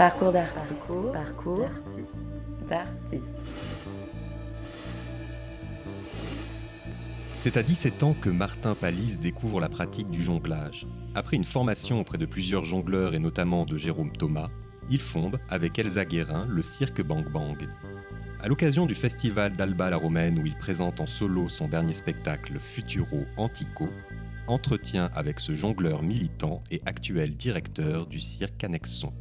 Parcours d'artiste. Parcours, d'artiste. C'est à 17 ans que Martin Palisse découvre la pratique du jonglage. Après une formation auprès de plusieurs jongleurs et notamment de Jérôme Thomas, il fonde, avec Elsa Guérin, le cirque Bang Bang. À l'occasion du festival d'Alba la Romaine où il présente en solo son dernier spectacle Futuro Antico, entretien avec ce jongleur militant et actuel directeur du cirque Annexon.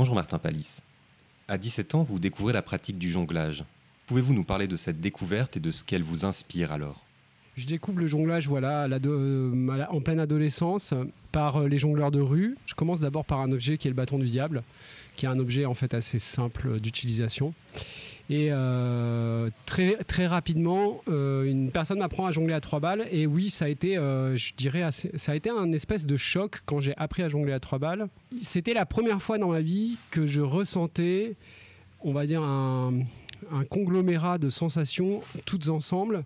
Bonjour Martin Palisse. À 17 ans, vous découvrez la pratique du jonglage. Pouvez-vous nous parler de cette découverte et de ce qu'elle vous inspire alors? Je découvre le jonglage voilà, euh, en pleine adolescence par euh, les jongleurs de rue. Je commence d'abord par un objet qui est le bâton du diable, qui est un objet en fait assez simple d'utilisation. Et euh, très, très rapidement, euh, une personne m'apprend à jongler à trois balles. Et oui, ça a été, euh, je dirais, ça a été un espèce de choc quand j'ai appris à jongler à trois balles. C'était la première fois dans ma vie que je ressentais, on va dire, un, un conglomérat de sensations toutes ensemble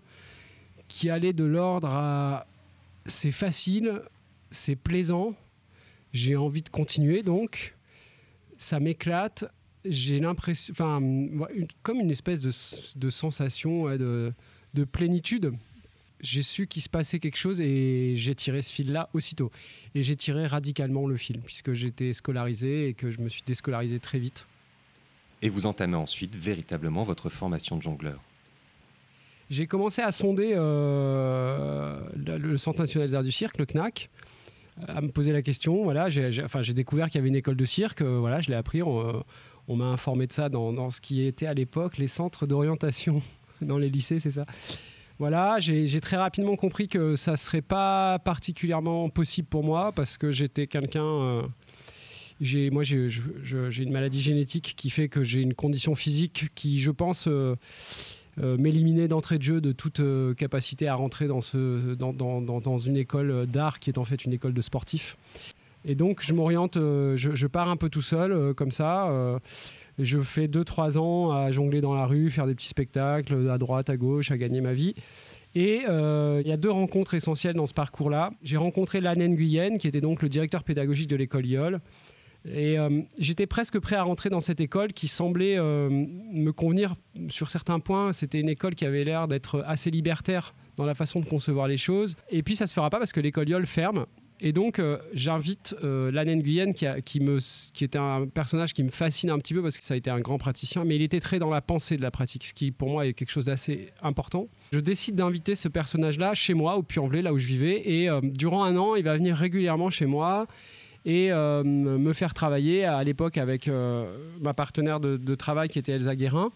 qui allait de l'ordre à c'est facile, c'est plaisant, j'ai envie de continuer donc, ça m'éclate j'ai l'impression, enfin, comme une espèce de, sensation de, plénitude. J'ai su qu'il se passait quelque chose et j'ai tiré ce fil-là aussitôt. Et j'ai tiré radicalement le fil, puisque j'étais scolarisé et que je me suis déscolarisé très vite. Et vous entamez ensuite véritablement votre formation de jongleur J'ai commencé à sonder euh, le Centre national des arts du cirque, le CNAC, à me poser la question. Voilà, j'ai, enfin, j'ai découvert qu'il y avait une école de cirque. Euh, voilà, je l'ai appris. On, on m'a informé de ça dans, ce qui était à l'époque les centres d'orientation dans les lycées, c'est ça. Voilà, j'ai très rapidement compris que ça serait pas particulièrement possible pour moi parce que j'étais quelqu'un. Euh, moi, j'ai une maladie génétique qui fait que j'ai une condition physique qui, je pense, euh, euh, m'éliminer d'entrée de jeu de toute capacité à rentrer dans, ce, dans une école d'art qui est en fait une école de sportifs. Et donc, je m'oriente, euh, je, pars un peu tout seul, euh, comme ça. Euh, je fais 2-3 ans à jongler dans la rue, faire des petits spectacles à droite, à gauche, à gagner ma vie. Et il y a deux rencontres essentielles dans ce parcours-là. J'ai rencontré Lanen Nguyen, qui était donc le directeur pédagogique de l'école IOL. Et j'étais presque prêt à rentrer dans cette école qui semblait me convenir sur certains points. C'était une école qui avait l'air d'être assez libertaire dans la façon de concevoir les choses. Et puis ça se fera pas parce que l'école IOL ferme. Et donc, euh, j'invite euh, Lanen Guyenne, qui, était un personnage qui me fascine un petit peu parce que ça a été un grand praticien, mais il était très dans la pensée de la pratique, ce qui pour moi est quelque chose d'assez important. Je décide d'inviter ce personnage-là chez moi, au Puy-en-Velay, là où je vivais, et euh, durant un an, il va venir régulièrement chez moi et euh, me faire travailler à l'époque avec ma partenaire de, travail qui était Elsa Guérin.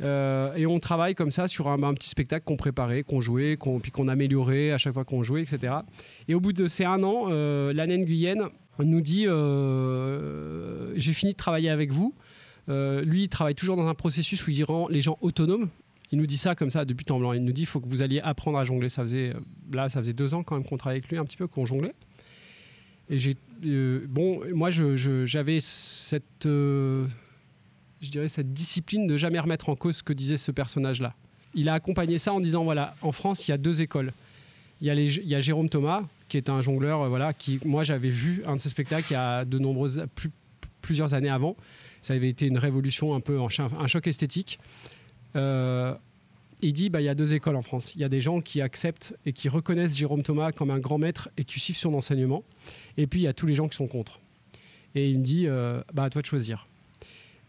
Et on travaille comme ça sur un, petit spectacle qu'on préparait, qu'on jouait, puis qu'on améliorait à chaque fois qu'on jouait, etc. Et au bout de ces un an, euh, l'Anen Guyenne nous dit euh, J'ai fini de travailler avec vous. lui, il travaille toujours dans un processus où il rend les gens autonomes. Il nous dit ça comme ça depuis temps blanc. Il nous dit il faut que vous alliez apprendre à jongler. Ça faisait, là, ça faisait deux ans quand même qu'on travaillait avec lui un petit peu, qu'on jonglait. Et j'ai, bon, moi, j'avais cette je dirais, cette discipline de jamais remettre en cause ce que disait ce personnage-là. Il a accompagné ça en disant, voilà, en France, il y a deux écoles. Il y a, Jérôme Thomas, qui est un jongleur, euh, voilà, qui, moi, j'avais vu un de ses spectacles il y a de nombreuses, plusieurs années avant. Ça avait été une révolution, un peu, un choc esthétique. Euh, il dit bah, il y a deux écoles en France. Il y a des gens qui acceptent et qui reconnaissent Jérôme Thomas comme un grand maître et qui suivent son enseignement. Et puis il y a tous les gens qui sont contre. Et il me dit euh, bah, à toi de choisir.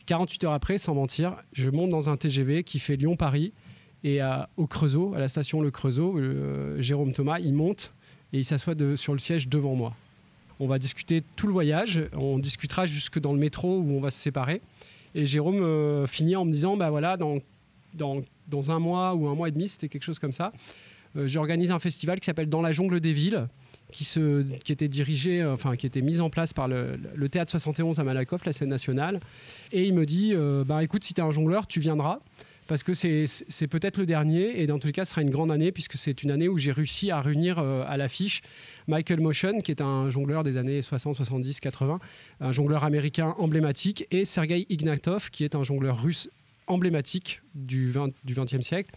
48 heures après, sans mentir, je monte dans un TGV qui fait Lyon-Paris. Et au Creusot, à la station Le Creusot, euh, Jérôme Thomas, il monte et il s'assoit sur le siège devant moi. On va discuter tout le voyage. On discutera jusque dans le métro où on va se séparer. Et Jérôme euh, finit en me disant bah voilà, dans, un mois ou un mois et demi, c'était quelque chose comme ça, euh, j'organise un festival qui s'appelle Dans la jungle des villes qui, se, qui était dirigé, euh, enfin qui était mis en place par le, théâtre 71 à Malakoff, la scène nationale. Et il me dit, bah écoute, si tu es un jongleur, tu viendras. Parce que c'est peut-être le dernier, et dans tous les cas, ce sera une grande année, puisque c'est une année où j'ai réussi à réunir euh, à l'affiche Michael Motion, qui est un jongleur des années 60, 70, 80, un jongleur américain emblématique, et Sergei Ignatov, qui est un jongleur russe emblématique du, 20, du 20e siècle.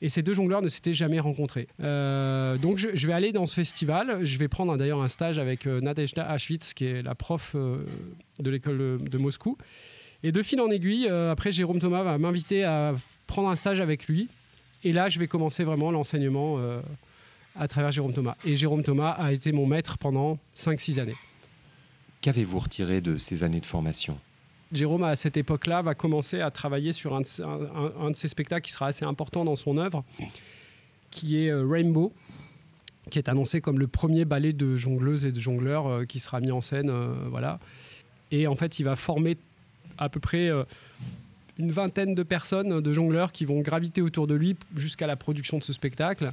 Et ces deux jongleurs ne s'étaient jamais rencontrés. Euh, donc je, vais aller dans ce festival. Je vais prendre d'ailleurs un stage avec euh, Nadezhda Ashvitz, qui est la prof euh, de l'école de, Moscou. Et de fil en aiguille, après Jérôme Thomas va m'inviter à prendre un stage avec lui. Et là, je vais commencer vraiment l'enseignement à travers Jérôme Thomas. Et Jérôme Thomas a été mon maître pendant 5-6 années. Qu'avez-vous retiré de ces années de formation? Jérôme, à cette époque-là, va commencer à travailler sur un de, ses spectacles qui sera assez important dans son œuvre, qui est euh, Rainbow, qui est annoncé comme le premier ballet de jongleuses et de jongleurs euh, qui sera mis en scène. Euh, voilà. Et en fait, il va former à peu près une vingtaine de personnes, de jongleurs, qui vont graviter autour de lui jusqu'à la production de ce spectacle.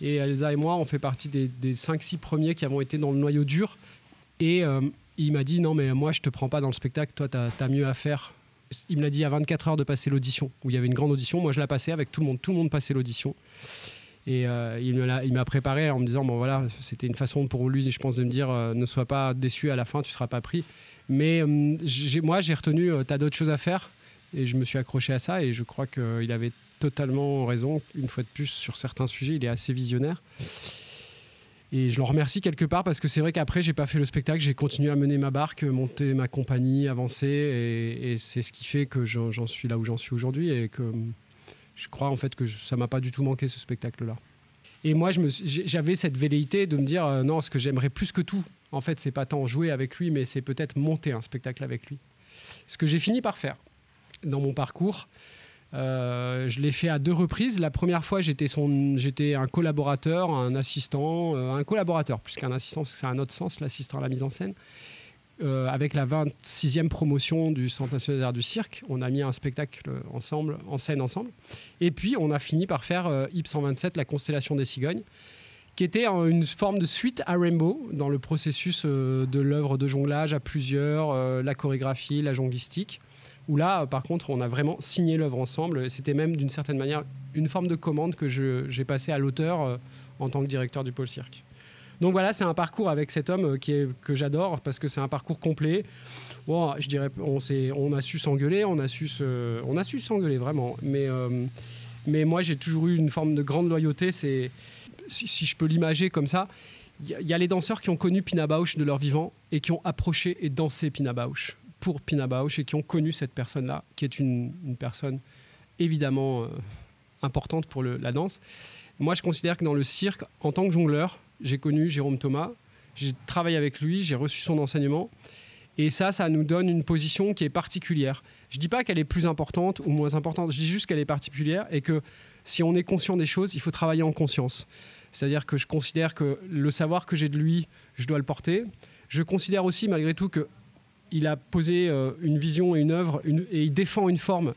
Et Elsa et moi, on fait partie des, des 5-6 premiers qui avons été dans le noyau dur. Et il m'a dit non mais moi je te prends pas dans le spectacle, toi tu as, mieux à faire. Il me l'a dit à 24 heures de passer l'audition, où il y avait une grande audition. Moi je la passais avec tout le monde, tout le monde passait l'audition. Et euh, il m'a préparé en me disant bon voilà, c'était une façon pour lui, je pense, de me dire euh, ne sois pas déçu à la fin, tu seras pas pris. Mais euh, moi j'ai retenu, tu as d'autres choses à faire. Et je me suis accroché à ça et je crois qu'il avait totalement raison. Une fois de plus, sur certains sujets, il est assez visionnaire. Et je l'en remercie quelque part parce que c'est vrai qu'après, j'ai pas fait le spectacle, j'ai continué à mener ma barque, monter ma compagnie, avancer. Et, c'est ce qui fait que j'en suis là où j'en suis aujourd'hui et que je crois en fait que ça m'a pas du tout manqué ce spectacle-là. Et moi, j'avais cette velléité de me dire euh, non, ce que j'aimerais plus que tout, en fait, c'est pas tant jouer avec lui, mais c'est peut-être monter un spectacle avec lui. Ce que j'ai fini par faire dans mon parcours, euh, je l'ai fait à deux reprises. La première fois, j'étais, un collaborateur, un assistant, euh, un collaborateur, plus qu'un assistant, c'est un autre sens, l'assistant à la mise en scène. Euh, avec la 26e promotion du Centre national d'art du cirque, on a mis un spectacle ensemble, en scène ensemble. Et puis, on a fini par faire IP 127, la constellation des cigognes, qui était une forme de suite à Rainbow dans le processus de l'œuvre de jonglage à plusieurs, la chorégraphie, la jonglistique où là, par contre, on a vraiment signé l'œuvre ensemble. C'était même d'une certaine manière une forme de commande que j'ai passée à l'auteur euh, en tant que directeur du pôle cirque. Donc voilà, c'est un parcours avec cet homme euh, qui est, que j'adore parce que c'est un parcours complet. Bon, je dirais, on, on a su s'engueuler, on a su s'engueuler vraiment. Mais, euh, mais moi, j'ai toujours eu une forme de grande loyauté. C'est, si, je peux l'imager comme ça, il y, a les danseurs qui ont connu Pina Bausch de leur vivant et qui ont approché et dansé Pina Bausch pour Pina Bausch et qui ont connu cette personne-là, qui est une, personne évidemment euh, importante pour la danse. Moi, je considère que dans le cirque, en tant que jongleur, j'ai connu Jérôme Thomas, j'ai travaillé avec lui, j'ai reçu son enseignement. Et ça, ça nous donne une position qui est particulière. Je ne dis pas qu'elle est plus importante ou moins importante, je dis juste qu'elle est particulière et que si on est conscient des choses, il faut travailler en conscience. C'est-à-dire que je considère que le savoir que j'ai de lui, je dois le porter. Je considère aussi, malgré tout, que il a posé euh, une vision et une œuvre et il défend une forme.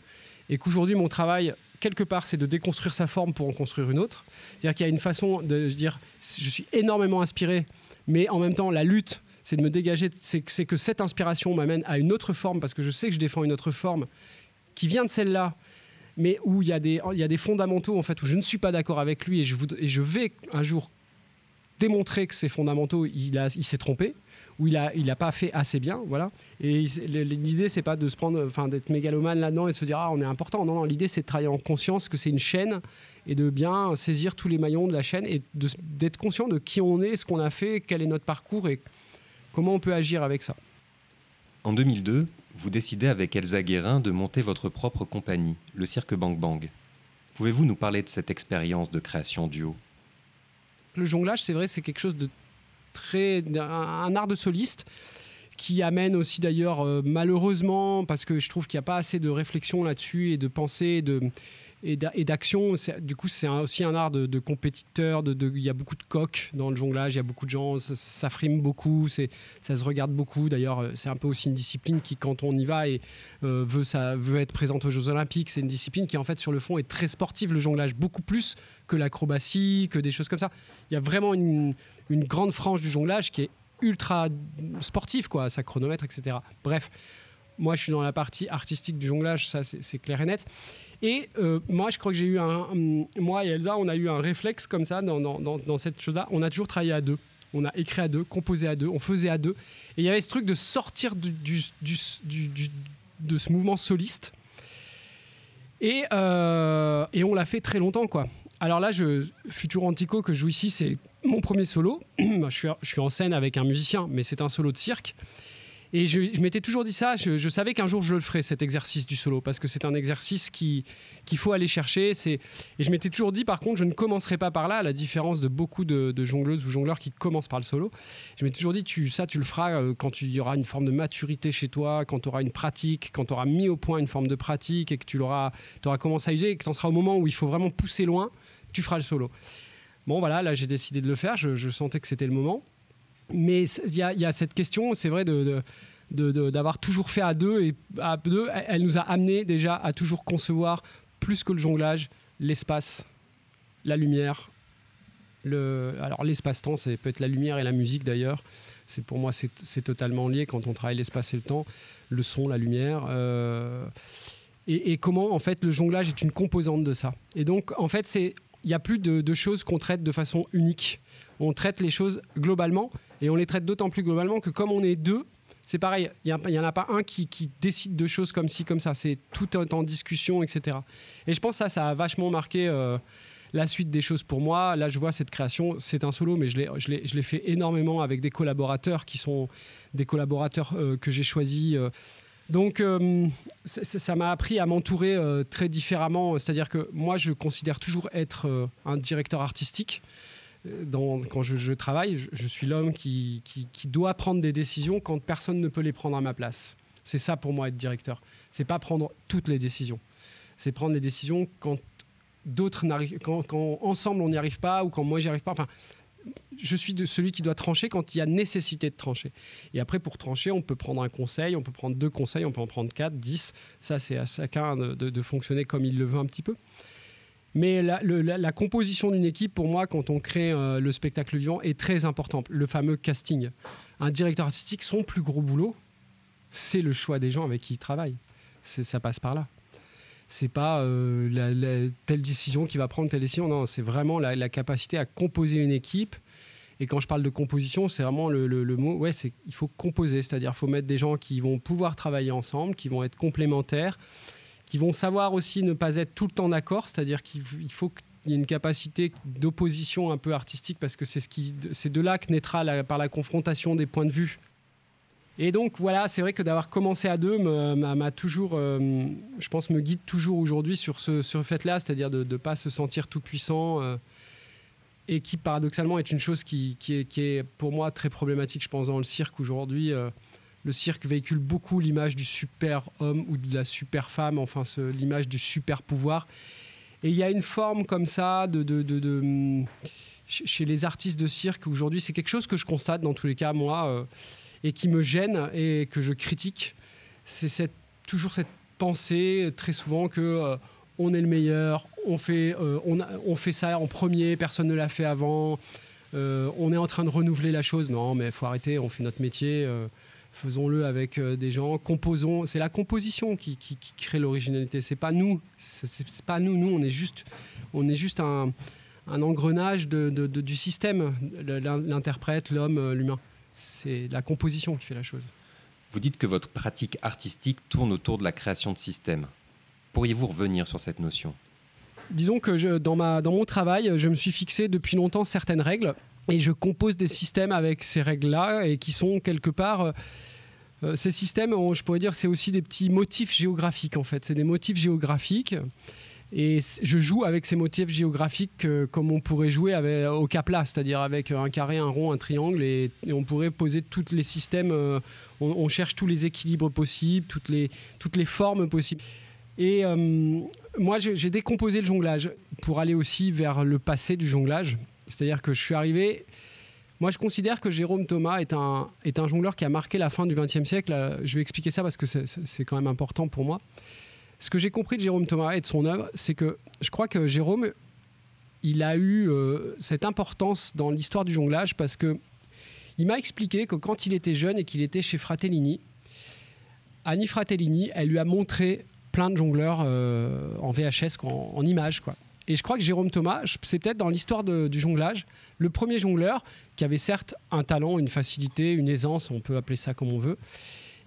Et qu'aujourd'hui, mon travail, quelque part, c'est de déconstruire sa forme pour en construire une autre. C'est-à-dire qu'il y a une façon de dire, je suis énormément inspiré, mais en même temps, la lutte, c'est de me dégager, c'est que cette inspiration m'amène à une autre forme, parce que je sais que je défends une autre forme qui vient de celle-là, mais où il y, a des, y a des fondamentaux, en fait, où je ne suis pas d'accord avec lui, et je, je vais un jour démontrer que ces fondamentaux, il, il s'est trompé, où il n'a il a pas fait assez bien. Voilà. Et l'idée, c'est pas de se prendre, enfin, d'être mégalomane là-dedans et de se dire, ah, on est important. Non, non, l'idée, c'est de travailler en conscience que c'est une chaîne et de bien saisir tous les maillons de la chaîne et d'être conscient de qui on est, ce qu'on a fait, quel est notre parcours et comment on peut agir avec ça. En 2002, vous décidez avec Elsa Guérin de monter votre propre compagnie, le Cirque Bang Bang. Pouvez-vous nous parler de cette expérience de création duo Le jonglage, c'est vrai, c'est quelque chose de très. un, art de soliste qui amène aussi d'ailleurs, euh, malheureusement, parce que je trouve qu'il n'y a pas assez de réflexion là-dessus et de pensée, de et d'action. Du coup, c'est aussi un art de, compétiteur. Il de, y a beaucoup de coques dans le jonglage, il y a beaucoup de gens, ça, frime beaucoup, ça se regarde beaucoup. D'ailleurs, euh, c'est un peu aussi une discipline qui, quand on y va et euh, veut, ça, veut être présente aux Jeux Olympiques, c'est une discipline qui, en fait, sur le fond, est très sportive, le jonglage, beaucoup plus que l'acrobatie, que des choses comme ça. Il y a vraiment une, grande frange du jonglage qui est ultra sportive, quoi, sa chronomètre, etc. Bref, moi, je suis dans la partie artistique du jonglage, ça, c'est clair et net. Et euh, moi, je crois que j'ai eu un. Moi et Elsa, on a eu un réflexe comme ça dans, cette chose-là. On a toujours travaillé à deux. On a écrit à deux, composé à deux, on faisait à deux. Et il y avait ce truc de sortir de ce mouvement soliste. Et, euh, et on l'a fait très longtemps, quoi. Alors là, je, Futur Antico que je joue ici, c'est mon premier solo. je suis en scène avec un musicien, mais c'est un solo de cirque. Et je, m'étais toujours dit ça, je, savais qu'un jour je le ferais, cet exercice du solo, parce que c'est un exercice qu'il faut aller chercher. Et je m'étais toujours dit, par contre, je ne commencerai pas par là, à la différence de beaucoup de, jongleuses ou jongleurs qui commencent par le solo. Je m'étais toujours dit, tu, ça, tu le feras euh, quand il y aura une forme de maturité chez toi, quand tu auras une pratique, quand tu auras mis au point une forme de pratique et que tu auras commencé à user et que tu en seras au moment où il faut vraiment pousser loin, tu feras le solo. Bon, voilà, là, j'ai décidé de le faire, je sentais que c'était le moment mais il y, a cette question, c'est vrai, de, d'avoir toujours fait à deux. Et à deux, elle nous a amené déjà à toujours concevoir plus que le jonglage, l'espace, la lumière. Le, alors l'espace-temps, c'est peut être la lumière et la musique d'ailleurs. C'est pour moi c'est totalement lié quand on travaille l'espace et le temps, le son, la lumière. Euh, et, comment en fait le jonglage est une composante de ça. Et donc en fait il n'y a plus de choses qu'on traite de façon unique. On traite les choses globalement et on les traite d'autant plus globalement que comme on est deux, c'est pareil, il n'y en a pas un qui, décide de choses comme ci, comme ça. C'est tout en discussion, etc. Et je pense que ça, ça a vachement marqué euh, la suite des choses pour moi. Là, je vois cette création, c'est un solo, mais je l'ai fait énormément avec des collaborateurs qui sont des collaborateurs euh, que j'ai choisis. Euh. Donc, ça m'a appris à m'entourer très différemment. C'est-à-dire que moi, je considère toujours être un directeur artistique quand je, travaille, je, suis l'homme qui, doit prendre des décisions quand personne ne peut les prendre à ma place. C'est ça pour moi être directeur. C'est pas prendre toutes les décisions. C'est prendre les décisions quand d'autres n'arrivent, quand, ensemble on n'y arrive pas ou quand moi j'y arrive pas. Enfin, je suis celui qui doit trancher quand il y a nécessité de trancher. Et après, pour trancher, on peut prendre un conseil, on peut prendre deux conseils, on peut en prendre quatre, dix. Ça, c'est à chacun de fonctionner comme il le veut un petit peu. Mais la, composition d'une équipe, pour moi, quand on crée euh, le spectacle vivant, est très importante. Le fameux casting. Un directeur artistique, son plus gros boulot, c'est le choix des gens avec qui il travaille. Ça passe par là. C'est pas euh, telle décision qui va prendre telle décision. Non, c'est vraiment la, capacité à composer une équipe. Et quand je parle de composition, c'est vraiment le, mot. Ouais, il faut composer, c'est-à-dire faut mettre des gens qui vont pouvoir travailler ensemble, qui vont être complémentaires qui vont savoir aussi ne pas être tout le temps d'accord, c'est-à-dire qu'il faut qu'il y ait une capacité d'opposition un peu artistique parce que c'est de là que naîtra par la confrontation des points de vue. Et donc voilà, c'est vrai que d'avoir commencé à deux m'a toujours, euh, je pense, me guide toujours aujourd'hui sur ce, fait-là, c'est-à-dire de ne pas se sentir tout puissant. Euh, et qui paradoxalement est une chose qui, qui, est, qui, est, pour moi très problématique, je pense, dans le cirque aujourd'hui. Euh, le cirque véhicule beaucoup l'image du super homme ou de la super femme, enfin l'image du super pouvoir. Et il y a une forme comme ça hum, chez les artistes de cirque aujourd'hui, c'est quelque chose que je constate dans tous les cas moi euh, et qui me gêne et que je critique. C'est toujours cette pensée très souvent que euh, on est le meilleur, on fait, euh, on, on, fait ça en premier, personne ne l'a fait avant. on est en train de renouveler la chose. Non, mais faut arrêter, on fait notre métier faisons-le avec euh, des gens, composons. C'est la composition qui, crée l'originalité. C'est pas nous. C'est pas nous. Nous, on est juste, on est juste un, engrenage du système. L'interprète, l'homme, euh, l'humain. C'est la composition qui fait la chose. Vous dites que votre pratique artistique tourne autour de la création de systèmes. Pourriez-vous revenir sur cette notion? Disons que je, dans, ma, dans mon travail, je me suis fixé depuis longtemps certaines règles et je compose des systèmes avec ces règles-là et qui sont quelque part. Euh, euh, ces systèmes, je pourrais dire, c'est aussi des petits motifs géographiques en fait. C'est des motifs géographiques Et je joue avec ces motifs géographiques euh, comme on pourrait jouer avec, au cas plat, c'est-à-dire avec un carré, un rond, un triangle, et, on pourrait poser tous les systèmes, euh, on, cherche tous les équilibres possibles, toutes les, toutes les formes possibles. Et moi, j'ai décomposé le jonglage pour aller aussi vers le passé du jonglage. C'est-à-dire que je suis arrivé. Moi, je considère que Jérôme Thomas est un, est un jongleur qui a marqué la fin du XXe siècle. Je vais expliquer ça parce que c'est quand même important pour moi ce que j'ai compris de Jérôme Thomas et de son œuvre, c'est que je crois que Jérôme, il a eu euh, cette importance dans l'histoire du jonglage parce que il m'a expliqué que quand il était jeune et qu'il était chez Fratellini, Annie Fratellini, elle lui a montré plein de jongleurs euh, en VHS, en, en images, quoi. Et je crois que Jérôme Thomas, c'est peut-être dans l'histoire du jonglage, le premier jongleur qui avait certes un talent, une facilité, une aisance, on peut appeler ça comme on veut,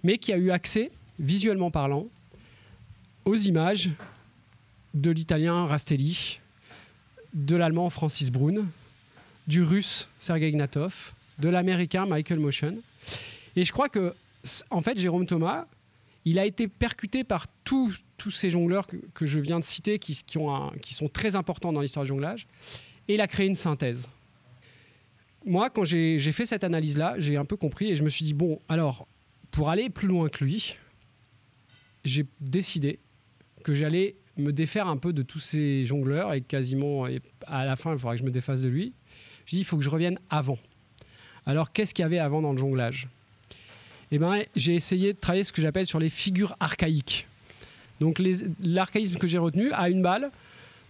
mais qui a eu accès, visuellement parlant, aux images de l'italien Rastelli, de l'allemand Francis Brun, du russe Sergei Ignatov, de l'américain Michael Motion. Et je crois que, en fait, Jérôme Thomas, il a été percuté par tous, ces jongleurs que, je viens de citer, qui, ont qui sont très importants dans l'histoire du jonglage, et il a créé une synthèse. Moi, quand j'ai fait cette analyse-là, j'ai un peu compris et je me suis dit, bon, alors, pour aller plus loin que lui, j'ai décidé que j'allais me défaire un peu de tous ces jongleurs et quasiment à la fin, il faudra que je me défasse de lui. Je dis, il faut que je revienne avant. Alors, qu'est-ce qu'il y avait avant dans le jonglage? Eh ben, j'ai essayé de travailler ce que j'appelle sur les figures archaïques. Donc, l'archaïsme que j'ai retenu, à une balle,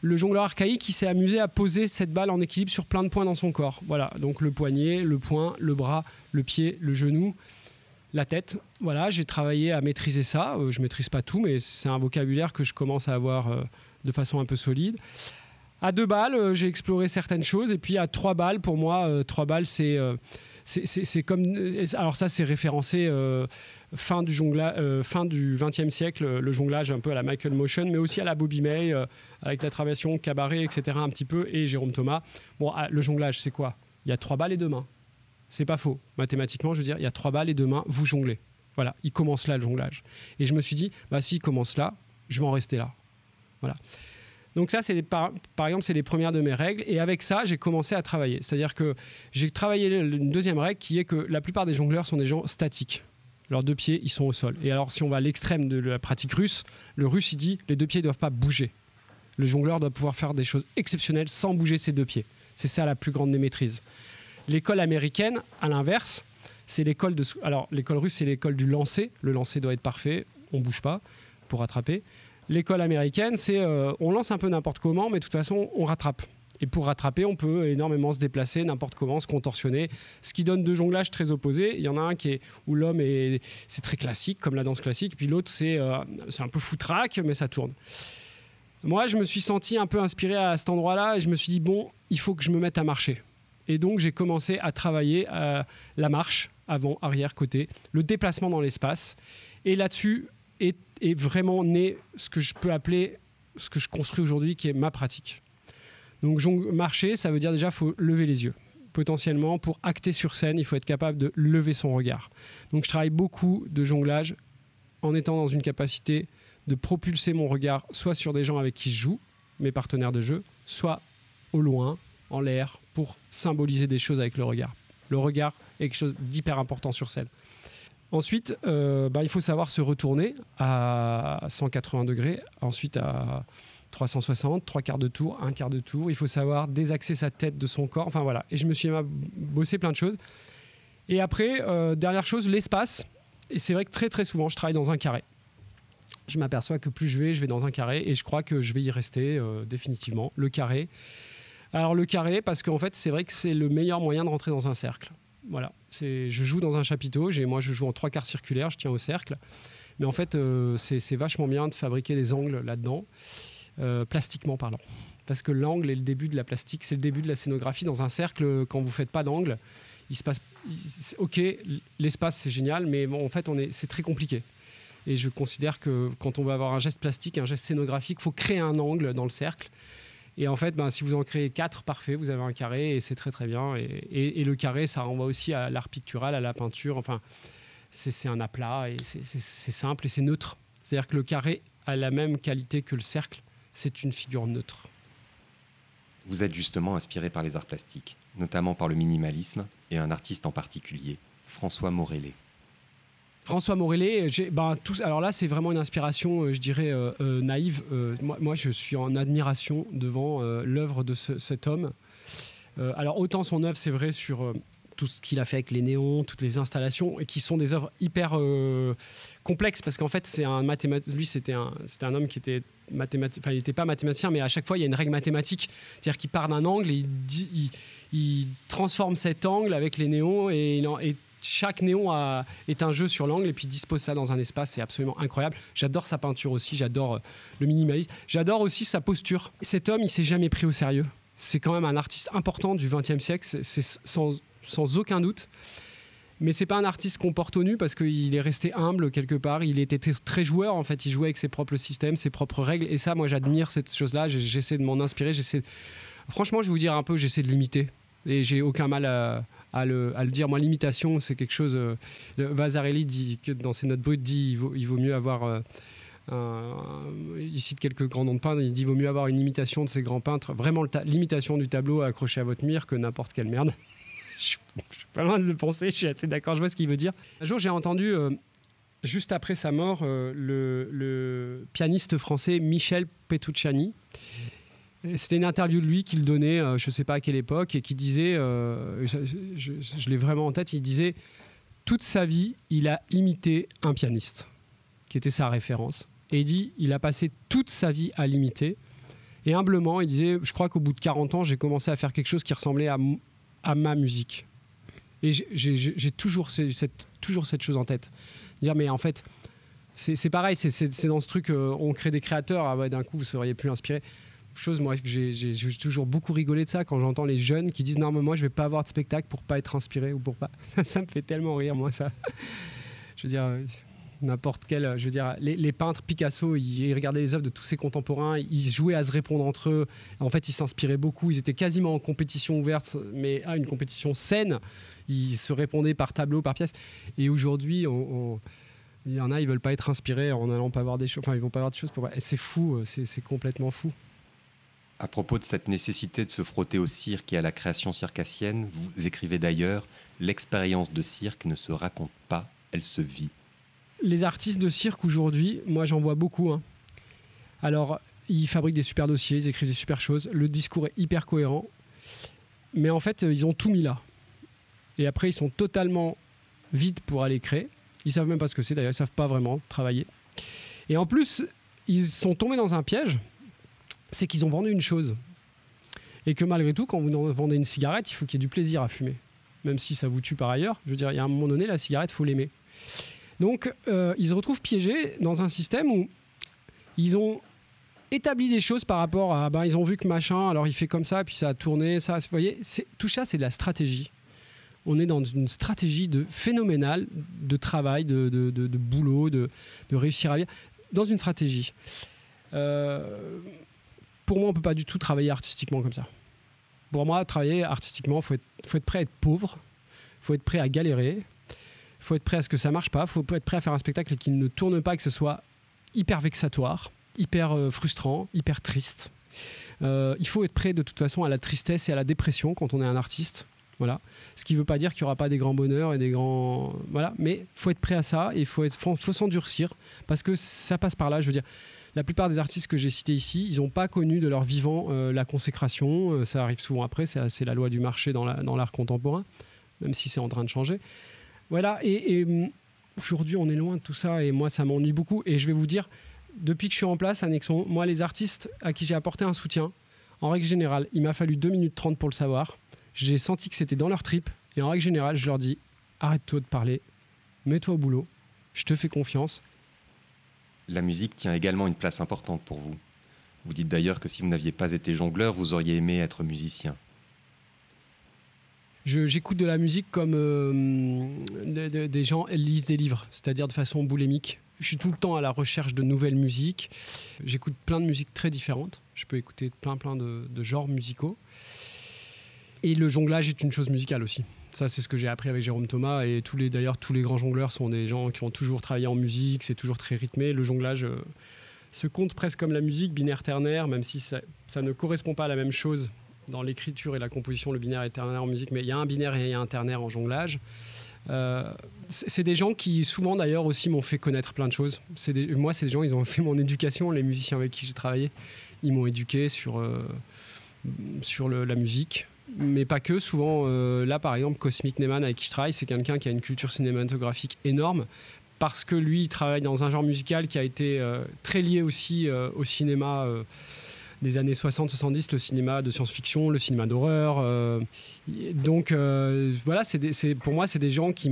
le jongleur archaïque, il s'est amusé à poser cette balle en équilibre sur plein de points dans son corps. Voilà, donc le poignet, le poing, le bras, le pied, le genou la tête. Voilà, j'ai travaillé à maîtriser ça. Euh, je maîtrise pas tout, mais c'est un vocabulaire que je commence à avoir euh, de façon un peu solide. À deux balles, euh, j'ai exploré certaines choses, et puis à trois balles, pour moi, trois balles, c'est c'est comme alors ça c'est référencé fin du fin du XXe siècle, le jonglage un peu à la Michael Motion, mais aussi à la Bobby May, avec la traversation, cabaret, etc. un petit peu, et Jérôme Thomas. Bon, ah, le jonglage, c'est quoi? Il y a trois balles et deux mains. C'est pas faux. Mathématiquement, je veux dire, il y a trois balles et deux mains, vous jonglez. Voilà, il commence là le jonglage. Et je me suis dit, bah s'il commence là, je vais en rester là. Voilà. Donc ça, c'est par, exemple, c'est les premières de mes règles. Et avec ça, j'ai commencé à travailler. C'est-à-dire que j'ai travaillé une deuxième règle qui est que la plupart des jongleurs sont des gens statiques. Leurs deux pieds, ils sont au sol. Et alors, si on va à l'extrême de la pratique russe, le russe, il dit, les deux pieds ne doivent pas bouger. Le jongleur doit pouvoir faire des choses exceptionnelles sans bouger ses deux pieds. C'est ça la plus grande des maîtrises. L'école américaine, à l'inverse, c'est l'école russe, c'est l'école du lancer. Le lancer doit être parfait, on bouge pas pour rattraper. L'école américaine, c'est euh, on lance un peu n'importe comment, mais de toute façon, on rattrape. Et pour rattraper, on peut énormément se déplacer n'importe comment, se contorsionner, ce qui donne deux jonglages très opposés. Il y en a un qui est où l'homme est c'est très classique comme la danse classique, puis l'autre c'est euh, c'est un peu foutraque mais ça tourne. Moi, je me suis senti un peu inspiré à cet endroit-là et je me suis dit bon, il faut que je me mette à marcher. Et donc j'ai commencé à travailler euh, la marche, avant, arrière, côté, le déplacement dans l'espace. Et là-dessus est, vraiment né ce que je peux appeler, ce que je construis aujourd'hui, qui est ma pratique. Donc marcher, ça veut dire déjà faut lever les yeux. Potentiellement, pour acter sur scène, il faut être capable de lever son regard. Donc je travaille beaucoup de jonglage en étant dans une capacité de propulser mon regard soit sur des gens avec qui je joue, mes partenaires de jeu, soit au loin, en l'air, pour symboliser des choses avec le regard. Le regard est quelque chose d'hyper important sur scène. Ensuite, euh, bah, il faut savoir se retourner à 180 degrés, ensuite à 360, trois quarts de tour, un quart de tour. Il faut savoir désaxer sa tête de son corps. Enfin voilà. Et je me suis bossé plein de choses. Et après, euh, dernière chose, l'espace. Et c'est vrai que très très souvent, je travaille dans un carré. Je m'aperçois que plus je vais, je vais dans un carré et je crois que je vais y rester euh, définitivement. Le carré, alors le carré, parce qu'en fait, c'est vrai que c'est le meilleur moyen de rentrer dans un cercle. Voilà, je joue dans un chapiteau, moi je joue en trois quarts circulaires, je tiens au cercle. Mais en fait, euh, c'est vachement bien de fabriquer des angles là-dedans, euh, plastiquement parlant. Parce que l'angle est le début de la plastique, c'est le début de la scénographie. Dans un cercle, quand vous ne faites pas d'angle, il se passe. ok, l'espace c'est génial, mais en fait, c'est très compliqué. Et je considère que quand on va avoir un geste plastique, un geste scénographique, il faut créer un angle dans le cercle. Et en fait, ben, si vous en créez quatre, parfait, vous avez un carré et c'est très très bien. Et, le carré, ça renvoie aussi à l'art pictural, à la peinture. Enfin, c'est un aplat et c'est simple et c'est neutre. C'est-à-dire que le carré a la même qualité que le cercle. C'est une figure neutre. Vous êtes justement inspiré par les arts plastiques, notamment par le minimalisme et un artiste en particulier, François Morellet. François Morellet, ben, alors là, c'est vraiment une inspiration, euh, je dirais, euh, euh, naïve. moi, je suis en admiration devant l'œuvre de cet homme. alors, autant son œuvre, c'est vrai, sur tout ce qu'il a fait avec les néons, toutes les installations, et qui sont des œuvres hyper complexes, parce qu'en fait, c'est un mathématicien. Lui, c'était un, un homme qui était mathématicien. Enfin, il n'était pas mathématicien, mais à chaque fois, il y a une règle mathématique. C'est-à-dire qu'il part d'un angle et il, il, transforme cet angle avec les néons et, il chaque néon est un jeu sur l'angle et puis dispose ça dans un espace, c'est absolument incroyable. J'adore sa peinture aussi, j'adore euh, le minimalisme, j'adore aussi sa posture. Cet homme, il s'est jamais pris au sérieux. C'est quand même un artiste important du XXe siècle, sans, aucun doute. Mais c'est pas un artiste qu'on porte au nu parce qu'il est resté humble quelque part. Il était très joueur en fait. Il jouait avec ses propres systèmes, ses propres règles. Et ça, moi, j'admire cette chose-là. J'essaie de m'en inspirer. Franchement, je vais vous dire un peu, j'essaie de l'imiter. Et j'ai aucun mal à, le, dire. Moi, l'imitation, c'est quelque chose. Euh, Vasarely dit que dans ses notes brutes, dit il vaut, mieux avoir. Euh, il cite quelques grands noms de peintres. Il dit il vaut mieux avoir une imitation de ces grands peintres, vraiment l'imitation du tableau accroché à votre mire que n'importe quelle merde. Je, suis pas loin de le penser. Je suis assez d'accord. Je vois ce qu'il veut dire. Un jour, j'ai entendu. Euh, juste après sa mort, le, le, pianiste français Michel Petrucciani, c'était une interview de lui qu'il donnait, euh, je ne sais pas à quelle époque, et qui disait, euh, je, l'ai vraiment en tête, il disait, toute sa vie, il a imité un pianiste, qui était sa référence. Et il dit, il a passé toute sa vie à l'imiter. Et humblement, il disait, je crois qu'au bout de 40 ans, j'ai commencé à faire quelque chose qui ressemblait à, à ma musique. Et j'ai toujours cette, toujours cette chose en tête. Dire, mais en fait, c'est pareil, c'est dans ce truc, euh, on crée des créateurs, ah d'un coup, vous seriez plus inspiré chose, moi, j'ai toujours beaucoup rigolé de ça quand j'entends les jeunes qui disent non, mais moi, je vais pas avoir de spectacle pour pas être inspiré ou pour pas. ça me fait tellement rire, moi, ça. je veux dire, n'importe quel. Je veux dire, les, peintres, Picasso, ils regardaient les œuvres de tous ses contemporains, ils jouaient à se répondre entre eux. En fait, ils s'inspiraient beaucoup. Ils étaient quasiment en compétition ouverte, mais à une compétition saine. Ils se répondaient par tableau, par pièce. Et aujourd'hui, il y en a, ils veulent pas être inspirés en allant pas voir des choses. Enfin, ils vont pas voir des choses pour. C'est fou, c'est complètement fou. À propos de cette nécessité de se frotter au cirque et à la création circassienne, vous écrivez d'ailleurs L'expérience de cirque ne se raconte pas, elle se vit. Les artistes de cirque aujourd'hui, moi j'en vois beaucoup. Hein. Alors, ils fabriquent des super dossiers, ils écrivent des super choses, le discours est hyper cohérent, mais en fait, ils ont tout mis là. Et après, ils sont totalement vides pour aller créer. Ils savent même pas ce que c'est d'ailleurs, ils savent pas vraiment travailler. Et en plus, ils sont tombés dans un piège c'est qu'ils ont vendu une chose. Et que malgré tout, quand vous vendez une cigarette, il faut qu'il y ait du plaisir à fumer. Même si ça vous tue par ailleurs. Je veux dire, il y a un moment donné, la cigarette, faut l'aimer. Donc, euh, ils se retrouvent piégés dans un système où ils ont établi des choses par rapport à. Ben, ils ont vu que machin, alors il fait comme ça, puis ça a tourné, ça. Vous voyez, tout ça, c'est de la stratégie. On est dans une stratégie de phénoménale de travail, de, boulot, de, réussir à vivre. Dans une stratégie. Euh, pour moi, on peut pas du tout travailler artistiquement comme ça. Pour moi, travailler artistiquement, il faut être, faut être prêt à être pauvre, il faut être prêt à galérer, faut être prêt à ce que ça marche pas, il faut être prêt à faire un spectacle qui ne tourne pas, que ce soit hyper vexatoire, hyper euh, frustrant, hyper triste. Euh, il faut être prêt de toute façon à la tristesse et à la dépression quand on est un artiste. Voilà. Ce qui ne veut pas dire qu'il n'y aura pas des grands bonheurs et des grands. Voilà. Mais il faut être prêt à ça et il faut, faut, faut s'endurcir parce que ça passe par là. Je veux dire, la plupart des artistes que j'ai cités ici, ils n'ont pas connu de leur vivant euh, la consécration. Ça arrive souvent après, c'est la loi du marché dans l'art contemporain, même si c'est en train de changer. Voilà, et, hum, aujourd'hui, on est loin de tout ça, et moi, ça m'ennuie beaucoup. Et je vais vous dire, depuis que je suis en place à Nexon, moi, les artistes à qui j'ai apporté un soutien, en règle générale, il m'a fallu 2 minutes 30 pour le savoir. J'ai senti que c'était dans leur trip, et en règle générale, je leur dis arrête-toi de parler, mets-toi au boulot, je te fais confiance, la musique tient également une place importante pour vous. Vous dites d'ailleurs que si vous n'aviez pas été jongleur, vous auriez aimé être musicien. J'écoute de la musique comme euh, des gens lisent des livres, c'est-à-dire de façon boulémique. Je suis tout le temps à la recherche de nouvelles musiques. J'écoute plein de musiques très différentes. Je peux écouter plein plein de, genres musicaux. Et le jonglage est une chose musicale aussi. Ça, c'est ce que j'ai appris avec Jérôme Thomas. Et tous les, d'ailleurs, tous les grands jongleurs sont des gens qui ont toujours travaillé en musique. C'est toujours très rythmé. Le jonglage, euh, se compte presque comme la musique binaire ternaire, même si ça ne correspond pas à la même chose dans l'écriture et la composition, le binaire et ternaire en musique, mais il y a un binaire et il y a un ternaire en jonglage. Euh, c'est des gens qui souvent d'ailleurs aussi m'ont fait connaître plein de choses. Moi, c'est des gens, ils ont fait mon éducation, les musiciens avec qui j'ai travaillé. Ils m'ont éduqué sur, euh, sur la musique, mais pas que. Souvent, euh, là par exemple, Cosmic Neyman avec qui je travaille, c'est quelqu'un qui a une culture cinématographique énorme parce que lui, il travaille dans un genre musical qui a été très lié aussi au cinéma des années 60-70, le cinéma de science-fiction, le cinéma d'horreur. Euh, donc euh, voilà, c'est pour moi, c'est des gens qui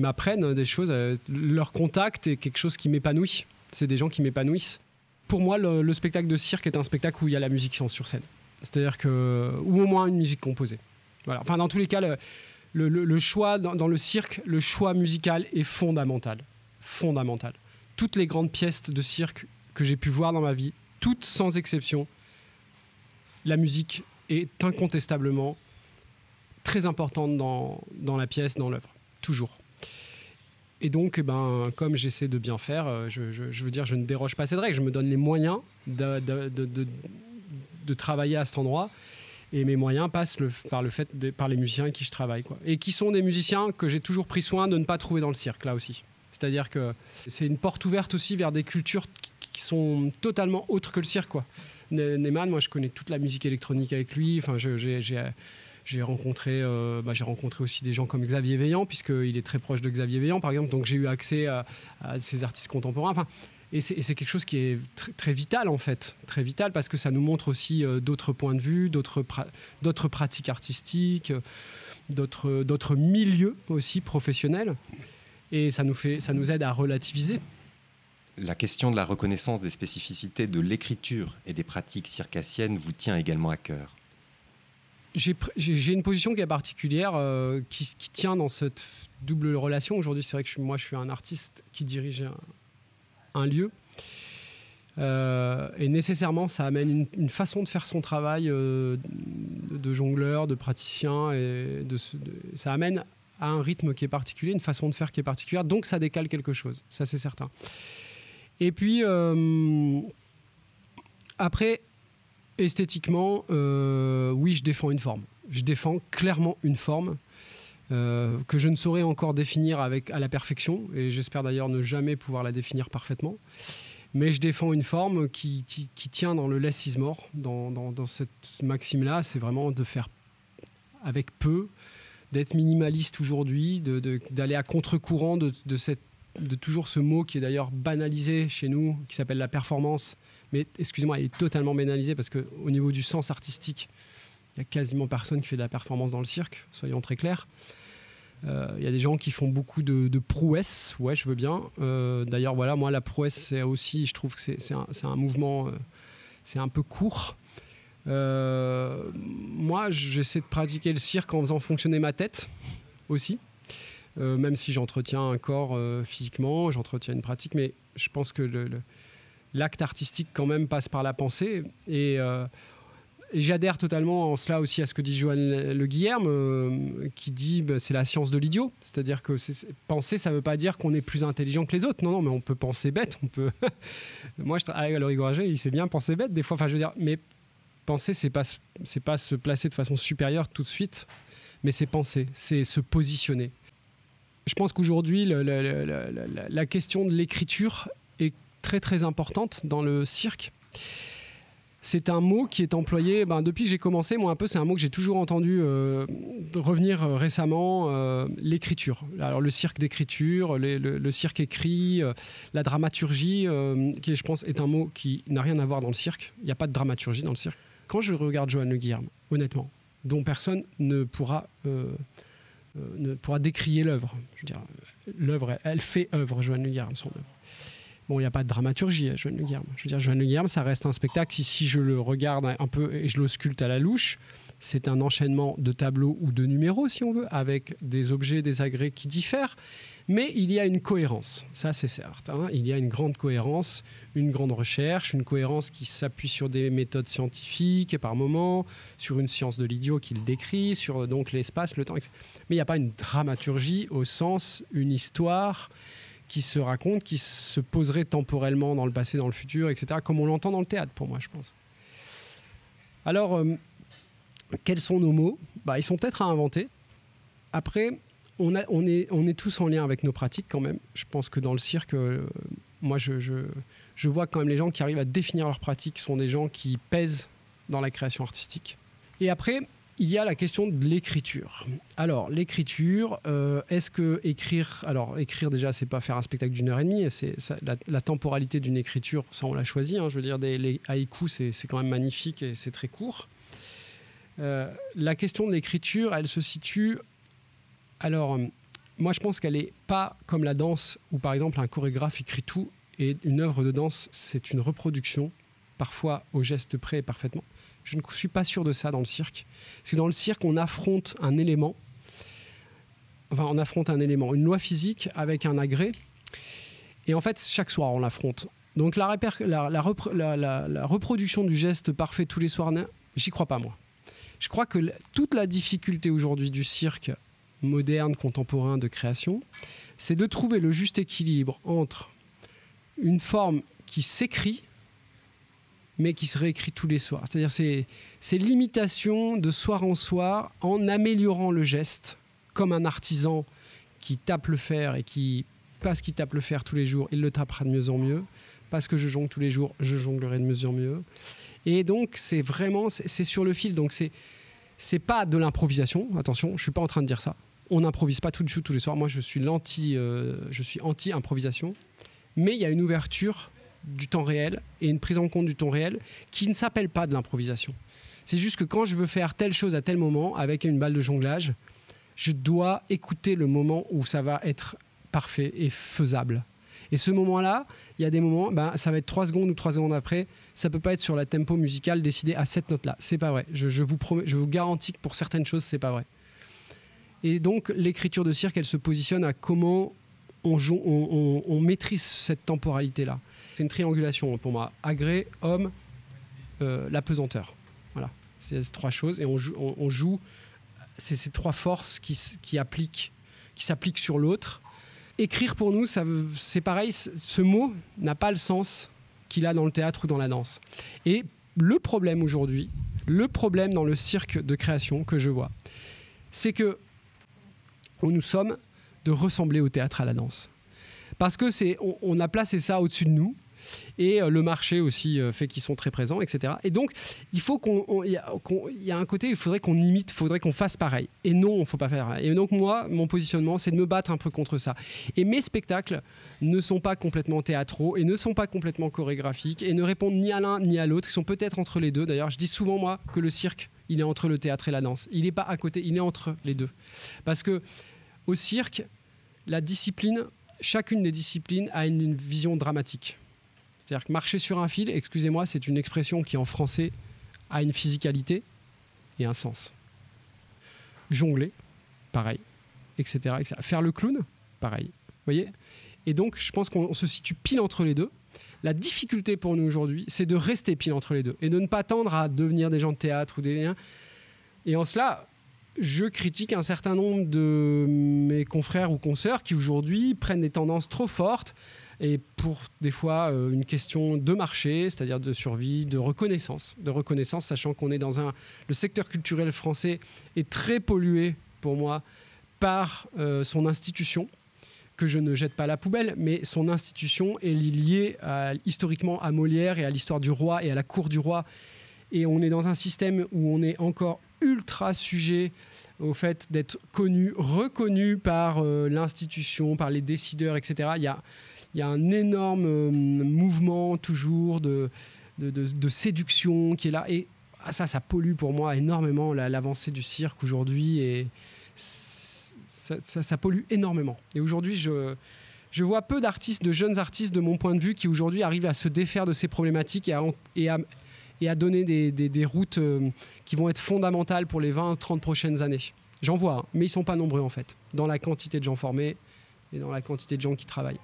m'apprennent des choses. Euh, leur contact est quelque chose qui m'épanouit. C'est des gens qui m'épanouissent. Pour moi, le, spectacle de cirque est un spectacle où il y a la musique sur scène. C'est-à-dire que, ou au moins une musique composée. Enfin, dans tous les cas, le, choix dans, le cirque, le choix musical est fondamental. Fondamental. Toutes les grandes pièces de cirque que j'ai pu voir dans ma vie toutes sans exception, la musique est incontestablement très importante dans, dans la pièce, dans l'œuvre, toujours. Et donc, eh ben, comme j'essaie de bien faire, euh, je, veux dire, je ne déroge pas cette règle, je me donne les moyens de, de, de, travailler à cet endroit. Et mes moyens passent le, par le fait par les musiciens qui je travaille. Quoi. Et qui sont des musiciens que j'ai toujours pris soin de ne pas trouver dans le cirque, là aussi. C'est-à-dire que c'est une porte ouverte aussi vers des cultures qui sont totalement autres que le cirque. Quoi. Neyman, moi je connais toute la musique électronique avec lui. Enfin, j'ai rencontré, euh, bah, rencontré aussi des gens comme Xavier Veillant, puisqu'il est très proche de Xavier Veillant, par exemple. Donc j'ai eu accès à, ces artistes contemporains. Enfin, et c'est quelque chose qui est très, vital, en fait. Très vital, parce que ça nous montre aussi euh, d'autres points de vue, d'autres pratiques artistiques, d'autres milieux aussi professionnels. Et ça nous aide à relativiser la question de la reconnaissance des spécificités de l'écriture et des pratiques circassiennes vous tient également à cœur. J'ai une position qui est particulière, euh, qui, tient dans cette double relation. Aujourd'hui, c'est vrai que moi, je suis un artiste qui dirige un, lieu. Euh, et nécessairement, ça amène une, façon de faire son travail euh, de, jongleur, de praticien. Et ça amène à un rythme qui est particulier, une façon de faire qui est particulière. Donc, ça décale quelque chose. Ça, c'est certain. Et puis, euh, après, esthétiquement, euh, oui, je défends une forme. Je défends clairement une forme euh, que je ne saurais encore définir avec, à la perfection, et j'espère d'ailleurs ne jamais pouvoir la définir parfaitement. Mais je défends une forme qui, tient dans le less is more, dans, cette maxime-là, c'est vraiment de faire avec peu, d'être minimaliste aujourd'hui, d'aller à contre-courant de, de cette de toujours ce mot qui est d'ailleurs banalisé chez nous, qui s'appelle la performance. Mais excusez-moi, il est totalement banalisé parce qu'au niveau du sens artistique, il n'y a quasiment personne qui fait de la performance dans le cirque, soyons très clairs. Euh, il y a des gens qui font beaucoup de, prouesses, ouais, je veux bien. Euh, d'ailleurs, voilà, moi, la prouesse, c'est aussi, je trouve que c'est un, mouvement, euh, c'est un peu court. moi, j'essaie de pratiquer le cirque en faisant fonctionner ma tête aussi. Euh, même si j'entretiens un corps euh, physiquement, j'entretiens une pratique, mais je pense que l'acte artistique quand même passe par la pensée. Et, euh, j'adhère totalement en cela aussi à ce que dit Johan Le Guillerme, qui dit bah, c'est la science de l'idiot. C'est-à-dire que penser, ça ne veut pas dire qu'on est plus intelligent que les autres. Non, non, mais on peut penser bête. Moi, je travaille avec Laurie il sait bien penser bête des fois. Enfin, je veux dire, mais penser, c'est pas, pas se placer de façon supérieure tout de suite, mais c'est penser, c'est se positionner je pense qu'aujourd'hui, la, question de l'écriture est très très importante dans le cirque. C'est un mot qui est employé ben, depuis que j'ai commencé. Moi, un peu, c'est un mot que j'ai toujours entendu euh, revenir récemment. Euh, l'écriture. Alors, le cirque d'écriture, le, cirque écrit, euh, la dramaturgie, qui, je pense, est un mot qui n'a rien à voir dans le cirque. Il n'y a pas de dramaturgie dans le cirque. Quand je regarde Johan Le Guillerme, honnêtement, dont personne ne pourra euh, ne pourra décrier l'œuvre. L'œuvre, elle fait œuvre, Joanne Le œuvre. Bon, il n'y a pas de dramaturgie à Joanne Le Guillerme. Je veux dire, Joanne Le Guillerme, ça reste un spectacle si je le regarde un peu et je l'ausculte à la louche, c'est un enchaînement de tableaux ou de numéros, si on veut, avec des objets, des agrès qui diffèrent. Mais il y a une cohérence, ça c'est certain. Il y a une grande cohérence, une grande recherche, une cohérence qui s'appuie sur des méthodes scientifiques et par moments, sur une science de l'idiot qu'il décrit, sur donc l'espace, le temps, etc. Mais il n'y a pas une dramaturgie au sens une histoire qui se raconte, qui se poserait temporellement dans le passé, dans le futur, etc., comme on l'entend dans le théâtre, pour moi, je pense. Alors, euh, quels sont nos mots? Bah, Ils sont peut-être à inventer. Après, on, est, tous en lien avec nos pratiques quand même. Je pense que dans le cirque, euh, moi, je, vois quand même les gens qui arrivent à définir leurs pratiques sont des gens qui pèsent dans la création artistique. Et après, il y a la question de l'écriture. Alors, l'écriture, euh, est-ce que écrire. Alors, écrire déjà, c'est pas faire un spectacle d'une heure et demie. C'est la, la, temporalité d'une écriture, ça, on l'a choisi. Hein, je veux dire, des, les haïkus, c'est quand même magnifique et c'est très court. Euh, la question de l'écriture, elle se situe. Alors, moi, je pense qu'elle n'est pas comme la danse, où par exemple un chorégraphe écrit tout et une œuvre de danse, c'est une reproduction, parfois au geste près parfaitement. Je ne suis pas sûr de ça dans le cirque. Parce que dans le cirque, on affronte un élément, enfin, on affronte un élément, une loi physique avec un agrès. Et en fait, chaque soir, on l'affronte. Donc la, la, reproduction du geste parfait tous les soirs, j'y crois pas, moi. Je crois que toute la difficulté aujourd'hui du cirque moderne, contemporain de création, c'est de trouver le juste équilibre entre une forme qui s'écrit mais qui se réécrit tous les soirs. C'est-à-dire c'est, c'est l'imitation de soir en soir en améliorant le geste, comme un artisan qui tape le fer et qui, parce qu'il tape le fer tous les jours, il le tapera de mieux en mieux. Parce que je jongle tous les jours, je jonglerai de mieux en mieux. Et donc c'est vraiment, c'est, sur le fil. Donc c'est, c'est pas de l'improvisation. Attention, je suis pas en train de dire ça. On n'improvise pas tout de suite tous les soirs. Moi, je suis euh, je suis anti improvisation. Mais il y a une ouverture du temps réel et une prise en compte du temps réel qui ne s'appelle pas de l'improvisation. C'est juste que quand je veux faire telle chose à tel moment avec une balle de jonglage, je dois écouter le moment où ça va être parfait et faisable. Et ce moment-là, il y a des moments, ben, ça va être trois secondes ou trois secondes après. Ça peut pas être sur la tempo musicale décidé à cette note-là. C'est pas vrai. Je, vous promets, je vous garantis que pour certaines choses, c'est pas vrai. Et donc, l'écriture de cirque, elle se positionne à comment on, maîtrise cette temporalité-là c'est une triangulation pour moi. Agré, homme, euh, la pesanteur. Voilà, c'est ces trois choses. Et on joue, c'est ces trois forces qui, qui qui s'appliquent sur l'autre. Écrire pour nous, c'est pareil. Ce mot n'a pas le sens qu'il a dans le théâtre ou dans la danse. Et le problème aujourd'hui, le problème dans le cirque de création que je vois, c'est que nous sommes de ressembler au théâtre à la danse. Parce que c'est, on a placé ça au-dessus de nous, et euh, le marché aussi euh, fait qu'ils sont très présents, etc. Et donc, il faut qu'on, il y, a un côté, il faudrait qu'on imite, il faudrait qu'on fasse pareil. Et non, il ne faut pas faire. Et donc moi, mon positionnement, c'est de me battre un peu contre ça. Et mes spectacles ne sont pas complètement théâtraux et ne sont pas complètement chorégraphiques et ne répondent ni à l'un ni à l'autre. Ils sont peut-être entre les deux. D'ailleurs, je dis souvent moi que le cirque, il est entre le théâtre et la danse. Il n'est pas à côté, il est entre les deux. Parce que au cirque, la discipline, chacune des disciplines a une vision dramatique. C'est-à-dire que marcher sur un fil, excusez-moi, c'est une expression qui en français a une physicalité et un sens. Jongler, pareil, etc., Faire le clown, pareil. Vous voyez? Et donc, je pense qu'on se situe pile entre les deux. La difficulté pour nous aujourd'hui, c'est de rester pile entre les deux et de ne pas tendre à devenir des gens de théâtre ou des liens. Et en cela, je critique un certain nombre de mes confrères ou consoeurs qui aujourd'hui prennent des tendances trop fortes et pour des fois euh, une question de marché, c'est-à-dire de survie, de reconnaissance, de reconnaissance, sachant qu'on est dans un le secteur culturel français est très pollué pour moi par euh, son institution que je ne jette pas à la poubelle, mais son institution est liée historiquement à Molière et à l'histoire du roi et à la cour du roi. Et on est dans un système où on est encore ultra sujet au fait d'être connu, reconnu par euh, l'institution, par les décideurs, etc. Il y a, un énorme euh, mouvement toujours de, séduction qui est là. Et ça, ça pollue pour moi énormément l'avancée du cirque aujourd'hui. Ça, pollue énormément. Et aujourd'hui, je, je vois peu d'artistes, de jeunes artistes, de mon point de vue, qui aujourd'hui arrivent à se défaire de ces problématiques et à, et à, et à donner des, des, routes euh, qui vont être fondamentales pour les 20-30 prochaines années. J'en vois, hein, mais ils ne sont pas nombreux en fait, dans la quantité de gens formés et dans la quantité de gens qui travaillent.